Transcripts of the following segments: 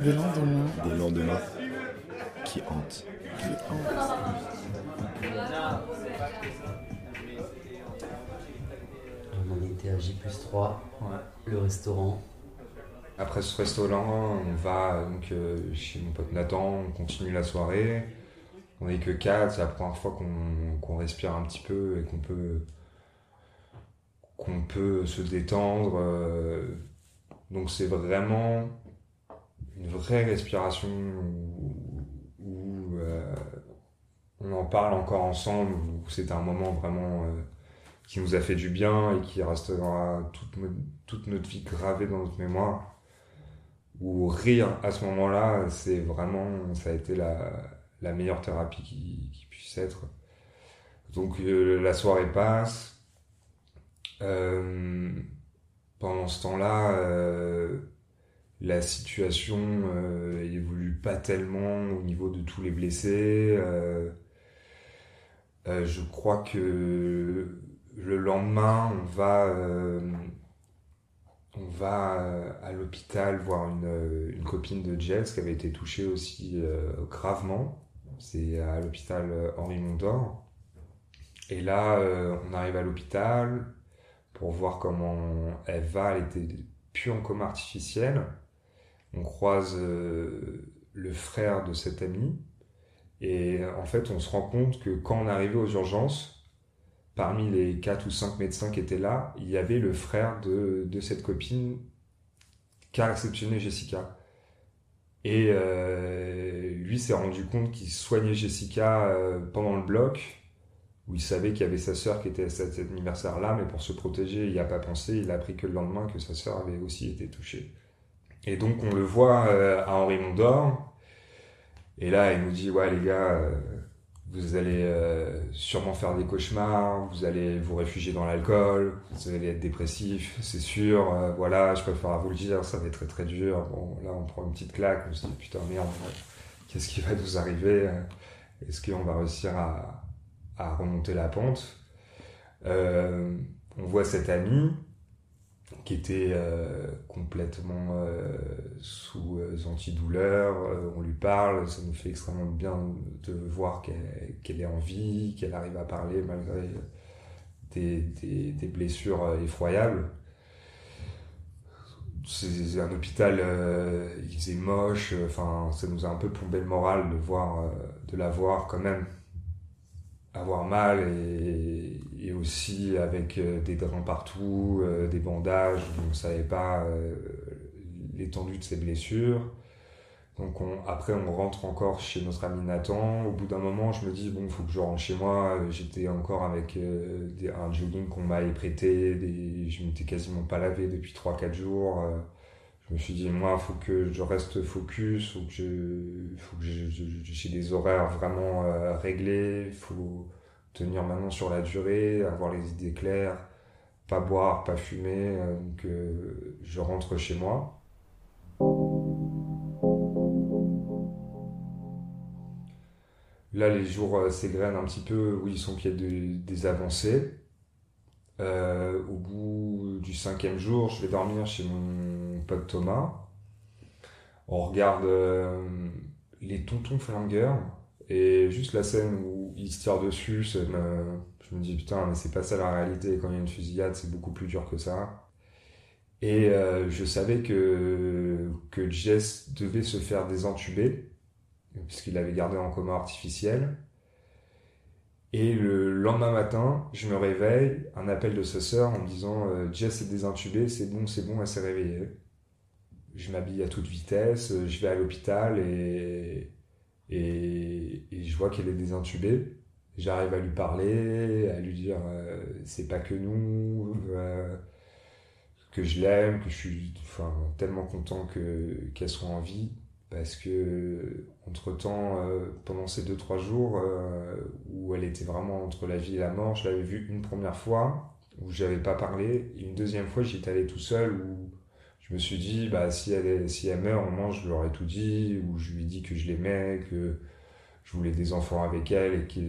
Des lendemains. Des lendemains qui hantent. Qui hantent. On était à J 3, le restaurant. Après ce restaurant, on va donc euh, chez mon pote Nathan, on continue la soirée. On n'est que quatre, c'est la première fois qu'on qu'on respire un petit peu et qu'on peut, qu'on peut se détendre. euh, donc c'est vraiment une vraie respiration où, euh, on en parle encore ensemble, où c'est un moment vraiment euh, qui nous a fait du bien et qui restera toute, no- toute notre vie gravée dans notre mémoire ou rire à ce moment-là, c'est vraiment, ça a été la, meilleure thérapie qui, puisse être. Donc euh, la soirée passe. Pendant ce temps-là, la situation euh, évolue pas tellement au niveau de tous les blessés. Euh, euh, je crois que le lendemain, on va euh, à l'hôpital voir une, copine de Jess qui avait été touchée aussi gravement. C'est à l'hôpital Henri Mondor. Et là, on arrive à l'hôpital pour voir comment elle va. Elle était plus en coma artificiel. On croise euh, le frère de cette amie. Et en fait, on se rend compte que quand on arrivé aux urgences, parmi les quatre ou cinq médecins qui étaient là, il y avait le frère de, de cette copine réceptionné Jessica. Et euh, lui s'est rendu compte qu'il soignait Jessica euh, pendant le bloc, où il savait qu'il y avait sa sœur qui était à cet anniversaire-là, mais pour se protéger, il n'y a pas pensé, il a appris que le lendemain que sa sœur avait aussi été touchée. Et donc on le voit euh, à Henri Mondor, et là il nous dit, ouais les gars, euh, vous allez euh, sûrement faire des cauchemars, vous allez vous réfugier dans l'alcool, vous allez être dépressif, c'est sûr, euh, voilà, je préfère vous le dire, ça va être très très dur. Bon, là on prend une petite claque, on se dit putain merde, qu'est-ce qui va nous arriver Est-ce qu'on va réussir à, à remonter la pente? On voit cet ami qui était euh, complètement euh, sous euh, antidouleur, on lui parle, ça nous fait extrêmement bien de voir qu'elle est en vie, qu'elle arrive à parler malgré des, blessures effroyables. C'est un hôpital, il faisait moche, enfin ça nous a un peu plombé le moral de voir, de la voir quand même avoir mal et, et aussi avec euh, des drains partout, euh, des bandages, on ne savait pas euh, l'étendue de ses blessures. Donc on, après on rentre encore chez notre ami Nathan. Au bout d'un moment je me dis bon faut que je rentre chez moi. J'étais encore avec euh, des, un jogging qu'on m'avait prêté, des, je m'étais quasiment pas lavé depuis 3-4 jours. Je me suis dit moi faut que je reste focus, faut que faut que j'ai des horaires vraiment euh, réglés, faut tenir maintenant sur la durée, avoir les idées claires, pas boire, pas fumer. euh, donc euh, je rentre chez moi. Là, les jours euh, s'égrènent un petit peu où ils sont qu'il y a de- des avancées. Au bout du cinquième jour, je vais dormir chez mon pote Thomas. On regarde euh, les tontons flingueurs et juste la scène où il se tire dessus, me- je me dis putain, mais c'est pas ça la réalité. Quand il y a une fusillade, c'est beaucoup plus dur que ça. Et euh, je savais que, que Jess devait se faire désentuber, puisqu'il l'avait gardé en coma artificiel. Et le lendemain matin, je me réveille, un appel de sa sœur en me disant euh, Jess est désintubée, c'est bon, c'est bon, elle s'est réveillée. Je m'habille à toute vitesse, euh, je vais à l'hôpital et, et, je vois qu'elle est désintubée. J'arrive à lui parler, à lui dire euh, c'est pas que nous, euh, que je l'aime, que je suis tellement content que, qu'elle soit en vie. Parce que, entre temps, pendant ces 2-3 jours où elle était vraiment entre la vie et la mort, je l'avais vue une première fois où j'avais pas parlé, une deuxième fois j'y étais allé tout seul où je me suis dit, bah, si elle, si elle meurt, au moins je lui aurais tout dit, ou je lui ai dit que je l'aimais, que je voulais des enfants avec elle, et que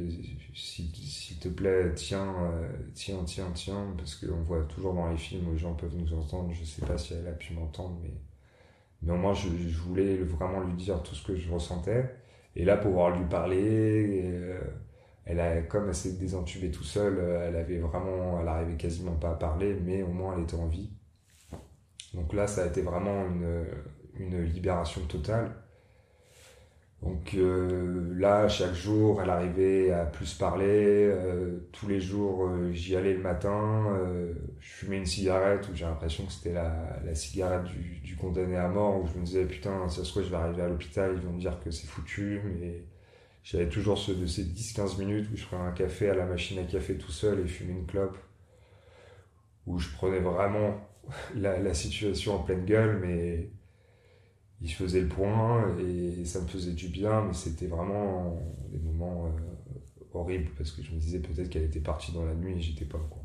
si- s'il te plaît, tiens, euh, tiens, tiens, tiens, parce qu'on voit toujours dans les films où les gens peuvent nous entendre, je sais pas si elle a pu m'entendre, mais, Mais au moins, je, voulais vraiment lui dire tout ce que je ressentais. Et là, pouvoir lui parler, euh, elle a, comme elle s'est désentubée tout seul, euh, elle avait vraiment, elle arrivait quasiment pas à parler, mais au moins elle était en vie. Donc là, ça a été vraiment une, une libération totale. Donc euh, là, chaque jour, elle arrivait à plus parler. Euh, tous les jours, euh, j'y allais le matin. je fumais une cigarette où j'ai l'impression que c'était la, la cigarette du, condamné à mort. Où je me disais, putain, ça se trouve, je vais arriver à l'hôpital, ils vont me dire que c'est foutu. Mais j'avais toujours ce, de ces 10-15 minutes où je prenais un café à la machine à café tout seul et fumais une clope. Où je prenais vraiment la, situation en pleine gueule, mais il faisait le point et ça me faisait du bien, mais c'était vraiment des moments euh, horribles parce que je me disais peut-être qu'elle était partie dans la nuit et j'étais pas au courant.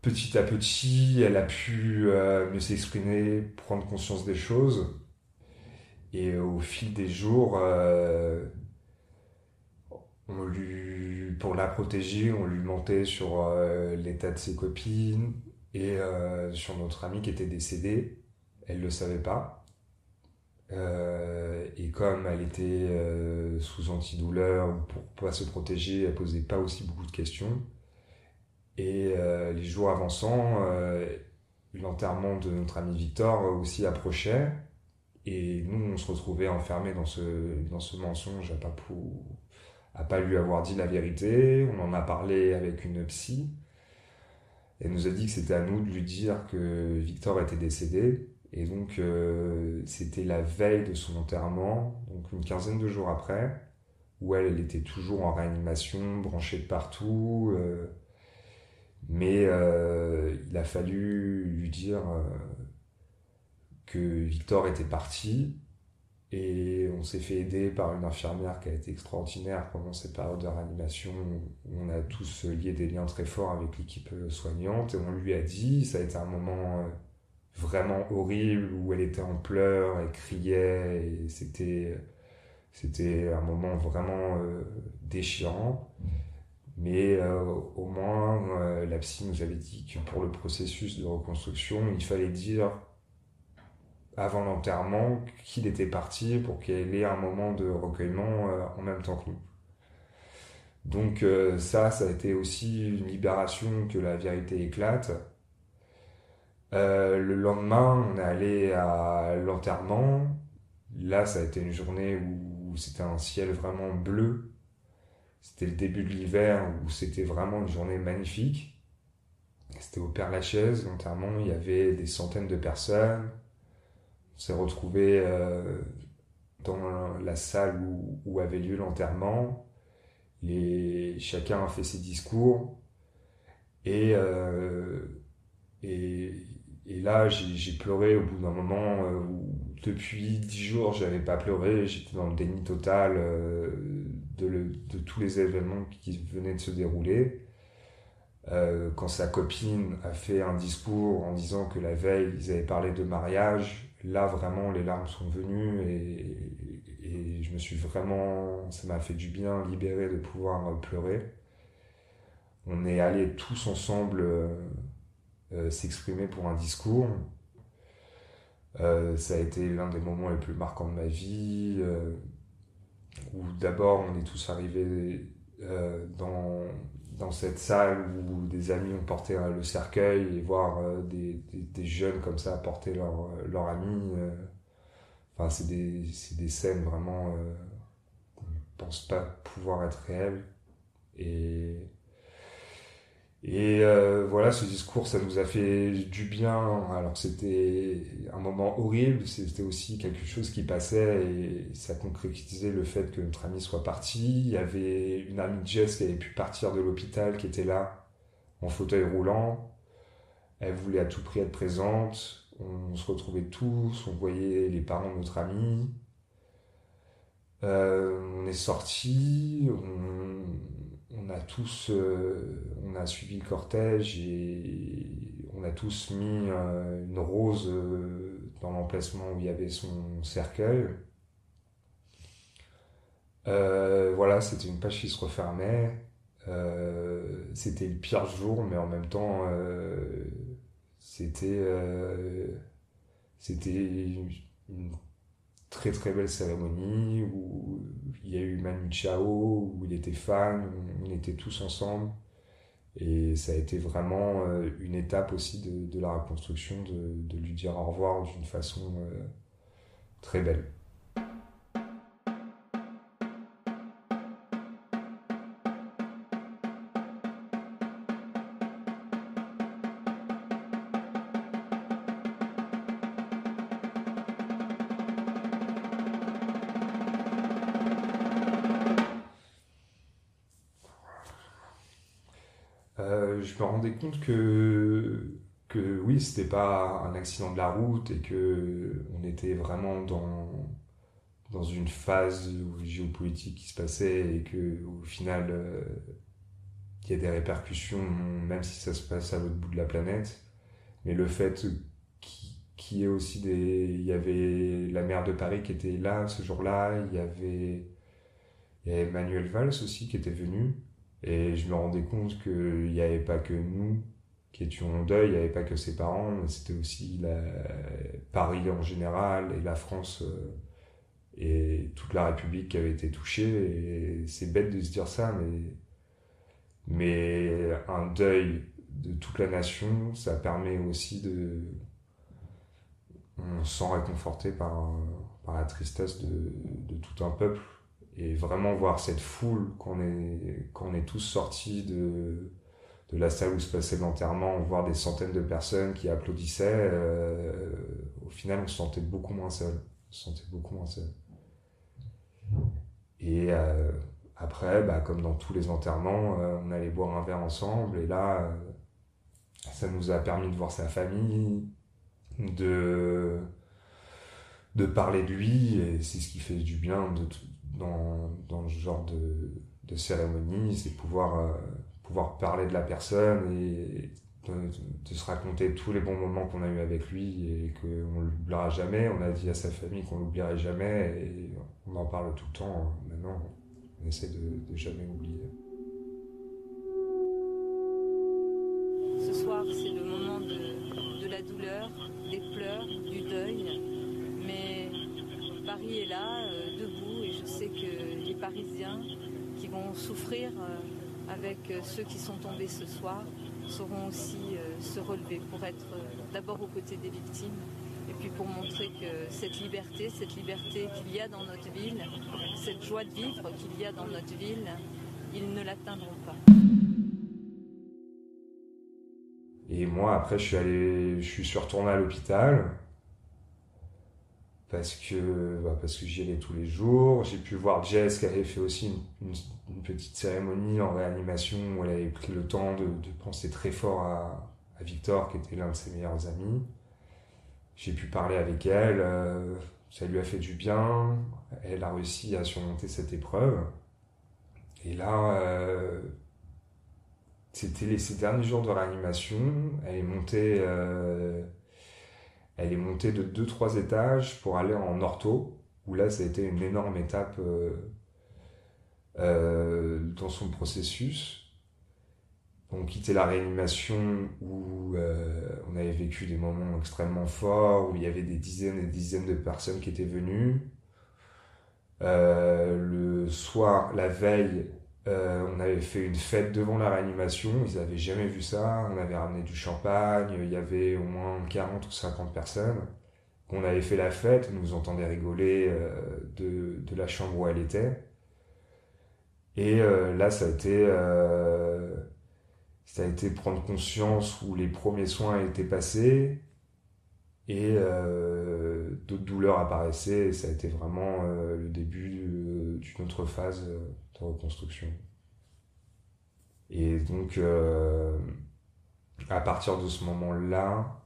Petit à petit, elle a pu euh, mieux s'exprimer, prendre conscience des choses. Et au fil des jours, euh, on lui, pour la protéger, on lui mentait sur euh, l'état de ses copines et euh, sur notre amie qui était décédée. Elle le savait pas. Et comme elle était sous antidouleur ou pour pas se protéger, elle posait pas aussi beaucoup de questions. Et les jours avançant, l'enterrement de notre ami Victor aussi approchait. Et nous, on se retrouvait enfermés dans ce, dans ce mensonge à pas, à pas lui avoir dit la vérité. On en a parlé avec une psy. Elle nous a dit que c'était à nous de lui dire que Victor était décédé. Et donc, euh, c'était la veille de son enterrement, donc une quinzaine de jours après, où elle, elle était toujours en réanimation, branchée de partout. euh, mais euh, il a fallu lui dire que Victor était parti. Et on s'est fait aider par une infirmière qui a été extraordinaire pendant cette période de réanimation on a tous lié des liens très forts avec l'équipe soignante. Et on lui a dit, ça a été un moment euh, vraiment horrible où elle était en pleurs, elle criait et c'était c'était un moment vraiment euh, déchirant. Mais euh, au moins, euh, la psy nous avait dit que pour le processus de reconstruction, il fallait dire avant l'enterrement qu'il était parti pour qu'il ait un moment de recueillement euh, en même temps que nous. Donc euh, ça, ça a été aussi une libération que la vérité éclate. Euh, le lendemain, on est allé à l'enterrement. Là, ça a été une journée où c'était un ciel vraiment bleu. C'était le début de l'hiver où c'était vraiment une journée magnifique. C'était au Père Lachaise, l'enterrement. Il y avait des centaines de personnes. S'est retrouvés euh, dans la salle où, avait lieu l'enterrement. Les, chacun a fait ses discours. Et, euh, et, là, j'ai pleuré au bout d'un moment euh, où, depuis dix jours, j'avais pas pleuré. J'étais dans le déni total de, le- de tous les événements qui venaient de se dérouler. Quand sa copine a fait un discours en disant que la veille, ils avaient parlé de mariage, là, vraiment, les larmes sont venues et, je me suis vraiment, ça m'a fait du bien, libéré de pouvoir pleurer. On est allés tous ensemble euh, euh, s'exprimer pour un discours. Euh, ça a été l'un des moments les plus marquants de ma vie, où d'abord on est tous arrivés euh, dans, dans cette salle où des amis ont porté euh, le cercueil et voir euh, des, des, jeunes comme ça porter leur, leur ami. Enfin, c'est des, des scènes vraiment qu'on ne pense pas pouvoir être réelles. Et, et euh, voilà, ce discours, ça nous a fait du bien. Alors c'était un moment horrible, c'était aussi quelque chose qui passait et ça concrétisait le fait que notre ami soit parti. Il y avait une amie de Jess qui avait pu partir de l'hôpital, qui était là, en fauteuil roulant. Elle voulait à tout prix être présente. On se retrouvait tous, on voyait les parents de notre ami. Euh, on est sortis, on, on a tous, euh, suivi le cortège et on a tous mis euh, une rose euh, dans l'emplacement où il y avait son cercueil. Voilà, c'était une page qui se refermait. c'était le pire jour, mais en même temps, c'était c'était une très très belle cérémonie où il y a eu Manu Chao, où il était fan, on était tous ensemble. Et ça a été vraiment euh, une étape aussi de, la reconstruction, de, lui dire au revoir d'une façon euh, très belle. Compte que, que oui, c'était pas un accident de la route et que on était vraiment dans, dans une phase géopolitique qui se passait et que au final, euh, il y a des répercussions, même si ça se passe à l'autre bout de la planète. Mais le fait qu'il y ait aussi des. Il y avait la maire de Paris qui était là ce jour-là, il y avait. Il y avait Manuel Valls aussi qui était venu. Et je me rendais compte qu'il n'y avait pas que nous qui étions en deuil, il n'y avait pas que ses parents, mais c'était aussi la, Paris en général et la France euh, et toute la République qui avait été touchée. Et c'est bête de se dire ça, mais, mais un deuil de toute la nation, ça permet aussi de. On se sent réconforté par, par la tristesse de, de tout un peuple et vraiment voir cette foule qu'on est, qu'on est tous sortis de, de la salle où se passait l'enterrement, voir des centaines de personnes qui applaudissaient, euh, au final, on se sentait beaucoup moins seul. Se sentait beaucoup moins seul. Et euh, après, bah, comme dans tous les enterrements, euh, on allait boire un verre ensemble, et là, ça nous a permis de voir sa famille, de, de parler de lui, et c'est ce qui fait du bien dans, dans ce genre de, de cérémonie, c'est pouvoir, euh, pouvoir parler de la personne et de, se raconter tous les bons moments qu'on a eu avec lui et qu'on l'oubliera jamais. On a dit à sa famille qu'on l'oublierait jamais et on en parle tout le temps. Maintenant, on essaie de, de jamais oublier. Ce soir, c'est le moment de, de la douleur, des pleurs, du deuil. Mais Paris est là, euh, Parisiens qui vont souffrir euh, avec euh, ceux qui sont tombés ce soir sauront aussi euh, se relever pour être d'abord aux côtés des victimes et puis pour montrer que cette liberté, cette liberté qu'il y a dans notre ville, cette joie de vivre qu'il y a dans notre ville, ils ne l'atteindront pas. Et moi, après, je suis allé, je suis retourné à l'hôpital parce que, bah, parce que j'y allais tous les jours. J'ai pu voir Jess qui avait fait aussi une, petite cérémonie en réanimation où elle avait pris le temps de, penser très fort à, Victor, qui était l'un de ses meilleurs amis. J'ai pu parler avec elle, euh, ça lui a fait du bien. Elle a réussi à surmonter cette épreuve. Et là, euh, c'était ces derniers jours de réanimation. Elle est montée. Euh, elle est montée de 2-3 étages pour aller en ortho, où là, ça a été une énorme étape euh, euh, dans son processus. On quittait la réanimation où euh, on avait vécu des moments extrêmement forts, où il y avait des dizaines et des dizaines de personnes qui étaient venues. le soir, la veille, euh, on avait fait une fête devant la réanimation, ils n'avaient jamais vu ça. On avait ramené du champagne, il y avait au moins 40 ou 50 personnes. On avait fait la fête, on nous entendait rigoler euh, de, la chambre où elle était. Et euh, là, ça a été, prendre conscience où les premiers soins étaient passés d'autres douleurs apparaissaient. Et ça a été vraiment le début d'une autre phase de reconstruction. Et donc, euh, à partir de ce moment-là,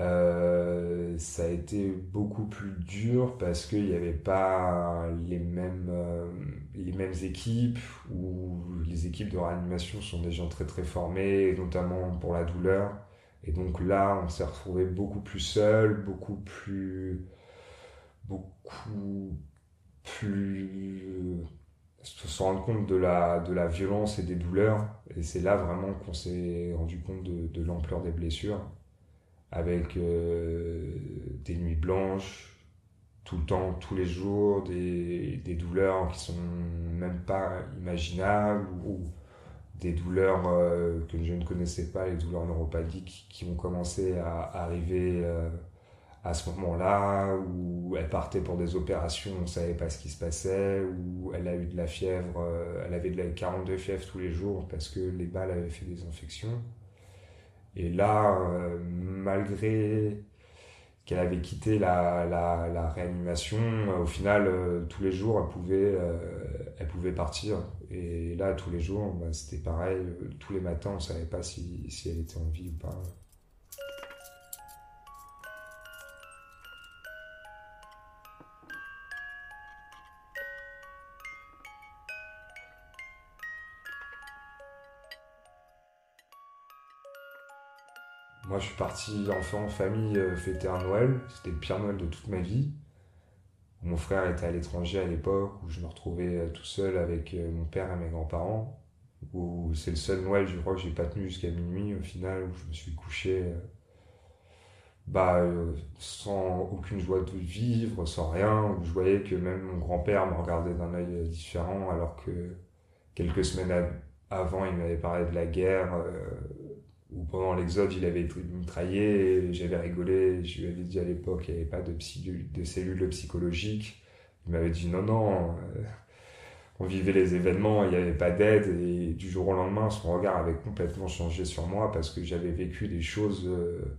euh, ça a été beaucoup plus dur parce qu'il n'y avait pas les mêmes, euh, les mêmes équipes où les équipes de réanimation sont des gens très très formés, notamment pour la douleur. Et donc là, on s'est retrouvé beaucoup plus seul, beaucoup plus, beaucoup plus se rendre compte de la, de la violence et des douleurs. Et c'est là vraiment qu'on s'est rendu compte de, l'ampleur des blessures, avec euh, des nuits blanches, tout le temps, tous les jours, des, des douleurs qui sont même pas imaginables, des douleurs euh, que je ne connaissais pas, les douleurs neuropathiques qui ont commencé à arriver euh, à ce moment-là, où elle partait pour des opérations, on ne savait pas ce qui se passait, où elle a eu de la fièvre, euh, elle avait de la 42 fièvre tous les jours parce que les balles avaient fait des infections. Et là, malgré qu'elle avait quitté la, la, la réanimation, euh, au final, tous les jours, elle pouvait, elle pouvait partir. Et là, tous les jours, bah, c'était pareil. tous les matins, on ne savait pas si, si elle était en vie ou pas. Moi, je suis parti enfant en famille euh, fêter un Noël. C'était le pire Noël de toute ma vie. Mon frère était à l'étranger à l'époque, où je me retrouvais euh, tout seul avec euh, mon père et mes grands-parents. Où c'est le seul Noël, je crois que j'ai pas tenu jusqu'à minuit au final, où je me suis couché bah, sans aucune joie de vivre, sans rien, où je voyais que même mon grand-père me regardait d'un œil différent, alors que quelques semaines avant, il m'avait parlé de la guerre où pendant l'exode, il avait mitraillé, j'avais rigolé, je lui avais dit à l'époque qu'il n'y avait pas de, de cellules psychologiques. Il m'avait dit non, non, euh, on vivait les événements, il n'y avait pas d'aide, et du jour au lendemain, son regard avait complètement changé sur moi parce que j'avais vécu des choses euh,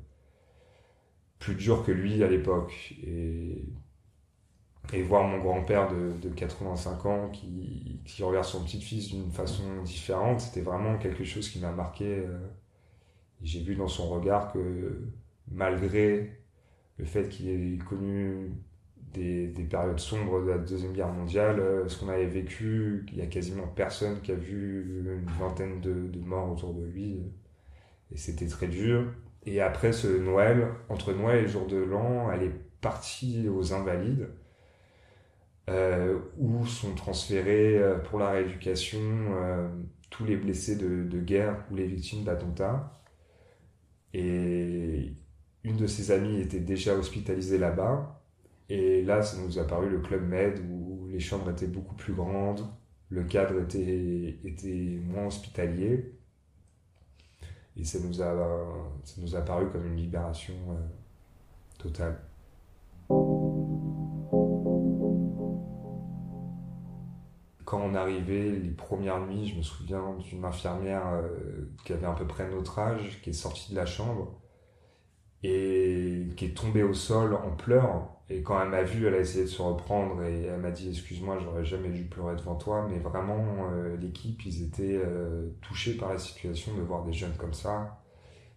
plus dures que lui à l'époque. Et, voir mon grand-père de, de, 85 ans qui, qui regarde son petit-fils d'une façon différente, c'était vraiment quelque chose qui m'a marqué. Euh, j'ai vu dans son regard que malgré le fait qu'il ait connu des, des, périodes sombres de la Deuxième Guerre mondiale, euh, ce qu'on avait vécu, il y a quasiment personne qui a vu une vingtaine de, morts autour de lui. Et c'était très dur. Et après ce Noël, entre Noël et le jour de l'an, elle est partie aux Invalides, euh, où sont transférés euh, pour la rééducation tous les blessés de guerre ou les victimes d'attentats. Et une de ses amies était déjà hospitalisée là-bas. Et là, ça nous a paru le Club Med où les chambres étaient beaucoup plus grandes, le cadre était, était moins hospitalier. Et ça nous a, ça nous a paru comme une libération euh, totale. Quand on arrivait les premières nuits, je me souviens d'une infirmière euh, qui avait à peu près notre âge, qui est sortie de la chambre et qui est tombée au sol en pleurs. Et quand elle m'a vu, elle a essayé de se reprendre et elle m'a dit Excuse-moi, j'aurais jamais dû pleurer devant toi. Mais vraiment, euh, l'équipe, ils étaient euh, touchés par la situation de voir des jeunes comme ça.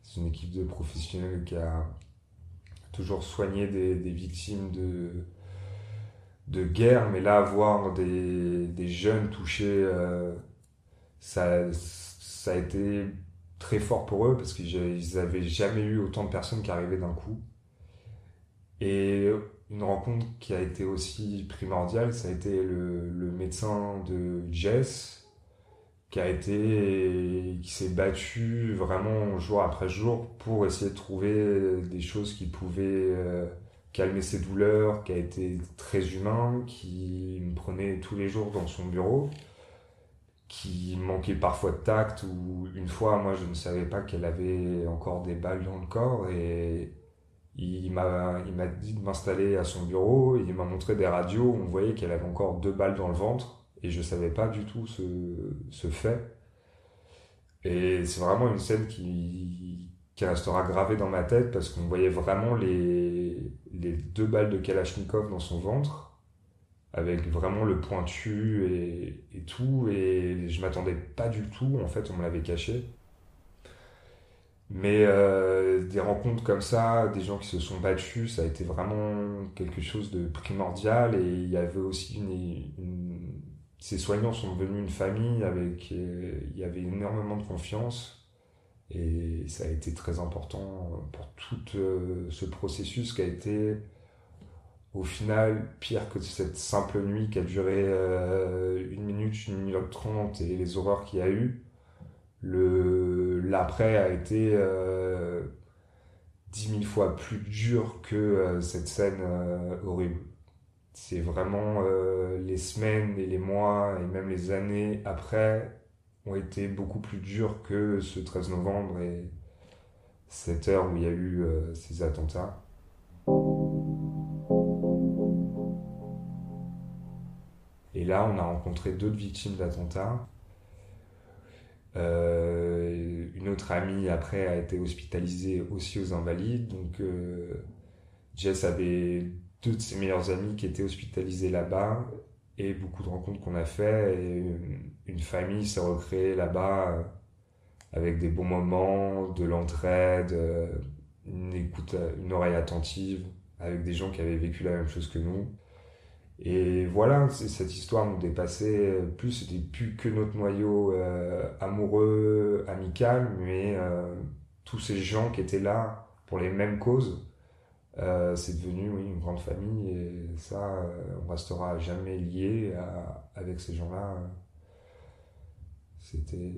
C'est une équipe de professionnels qui a toujours soigné des, des victimes de, de guerre, mais là, voir des, des jeunes touchés, euh, ça, ça a été très fort pour eux parce qu'ils n'avaient jamais eu autant de personnes qui arrivaient d'un coup. Et une rencontre qui a été aussi primordiale, ça a été le, le médecin de Jess, qui a été, qui s'est battu vraiment jour après jour pour essayer de trouver des choses qui pouvaient euh, calmer ses douleurs, qui a été très humain, qui me prenait tous les jours dans son bureau, qui manquait parfois de tact, ou une fois, moi, je ne savais pas qu'elle avait encore des balles dans le corps, et il m'a, dit de m'installer à son bureau, il m'a montré des radios, on voyait qu'elle avait encore deux balles dans le ventre, et je savais pas du tout ce, ce fait. Et c'est vraiment une scène qui, qui restera gravée dans ma tête parce qu'on voyait vraiment les, les deux balles de Kalachnikov dans son ventre, avec vraiment le pointu et, et tout, et je m'attendais pas du tout, en fait on me l'avait caché. Mais euh, des rencontres comme ça, des gens qui se sont battus, ça a été vraiment quelque chose de primordial et il y avait aussi ces soignants sont devenus une famille avec il y avait énormément de confiance et ça a été très important pour tout euh, ce processus qui a été au final, pire que cette simple nuit qui a duré euh, une minute, une minute trente et les horreurs qu'il y a eu, l'après a été euh, dix mille fois plus dur que euh, cette scène horrible. C'est vraiment les semaines et les mois et même les années après ont été beaucoup plus durs que ce 13 novembre et cette heure où il y a eu ces attentats. Et là, on a rencontré d'autres victimes d'attentats. Euh, une autre amie, après, a été hospitalisée aussi aux Invalides. Donc, euh, Jess avait deux de ses meilleurs amis qui étaient hospitalisés là-bas. Et beaucoup de rencontres qu'on a fait. Et une, famille s'est recréée là-bas euh, avec des bons moments, de l'entraide, une écoute, une oreille attentive, avec des gens qui avaient vécu la même chose que nous. Et voilà, cette histoire nous dépassait plus, c'était plus que notre noyau euh, amoureux, amical, mais euh, tous ces gens qui étaient là pour les mêmes causes, euh, c'est devenu oui, une grande famille et ça, on restera jamais lié avec ces gens-là. C'était,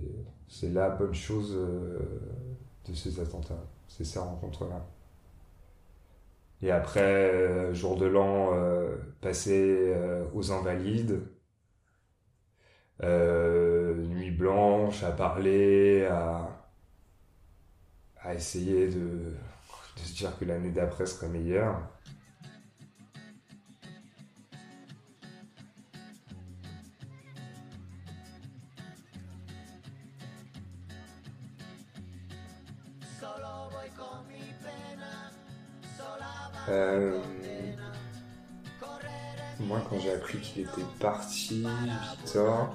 c'est la bonne chose de ces attentats, c'est ces rencontres-là. Et après, euh, jour de l'an, euh, passé euh, aux Invalides. nuit blanche, à parler, à, à essayer de, de se dire que l'année d'après serait meilleure. Euh, moi, quand j'ai appris qu'il était parti, Victor,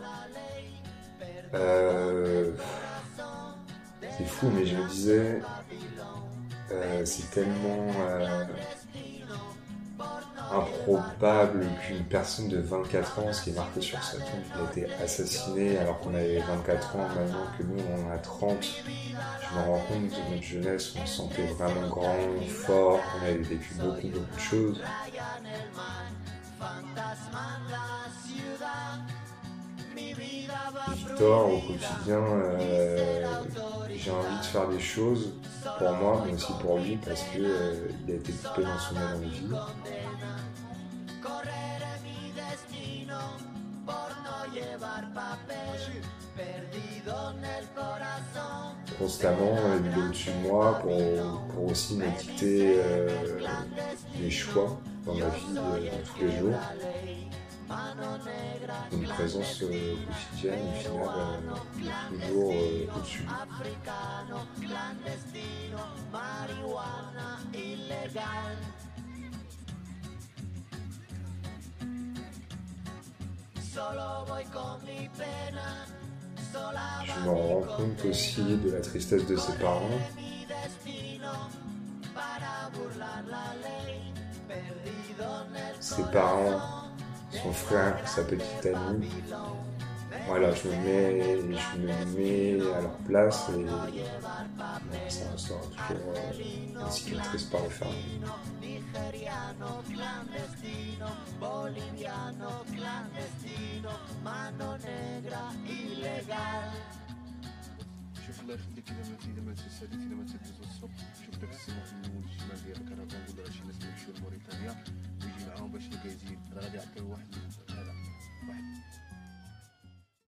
euh, c'est fou, mais je me disais, euh, c'est tellement improbable qu'une personne de 24 ans, ce qui est marqué sur sa tombe, ait été assassiné alors qu'on avait 24 ans, maintenant que nous on a 30. Je me rends compte de notre jeunesse, on se sentait vraiment grand, fort, on avait vécu beaucoup, beaucoup de choses. Victor, au quotidien, euh, j'ai envie de faire des choses pour moi, mais aussi pour lui, parce qu'il euh, a été coupé dans son élan de vie. Constamment, il est au-dessus de moi pour, aussi me dicter euh, des choix dans ma vie euh, tous les jours. Une présence euh, quotidienne, au final, toujours au-dessus. Je me rends compte aussi de la tristesse de ses parents. Ses parents, son frère ou sa petite amie. Voilà, je me mets, je me mets à leur place et euh, ça restera toujours euh, une cicatrice par le faire. boliviano clandestino, mano negra ilegal. الله يخليك اذا ما اذا ما تسالي اذا ما تدوز الصبح شوف داك السي محمود الشمال ديال الكرفان ولا شي ناس يمشيو لموريتانيا ويجي معاهم باش يلقى يزيد راه غادي يعطيو واحد واحد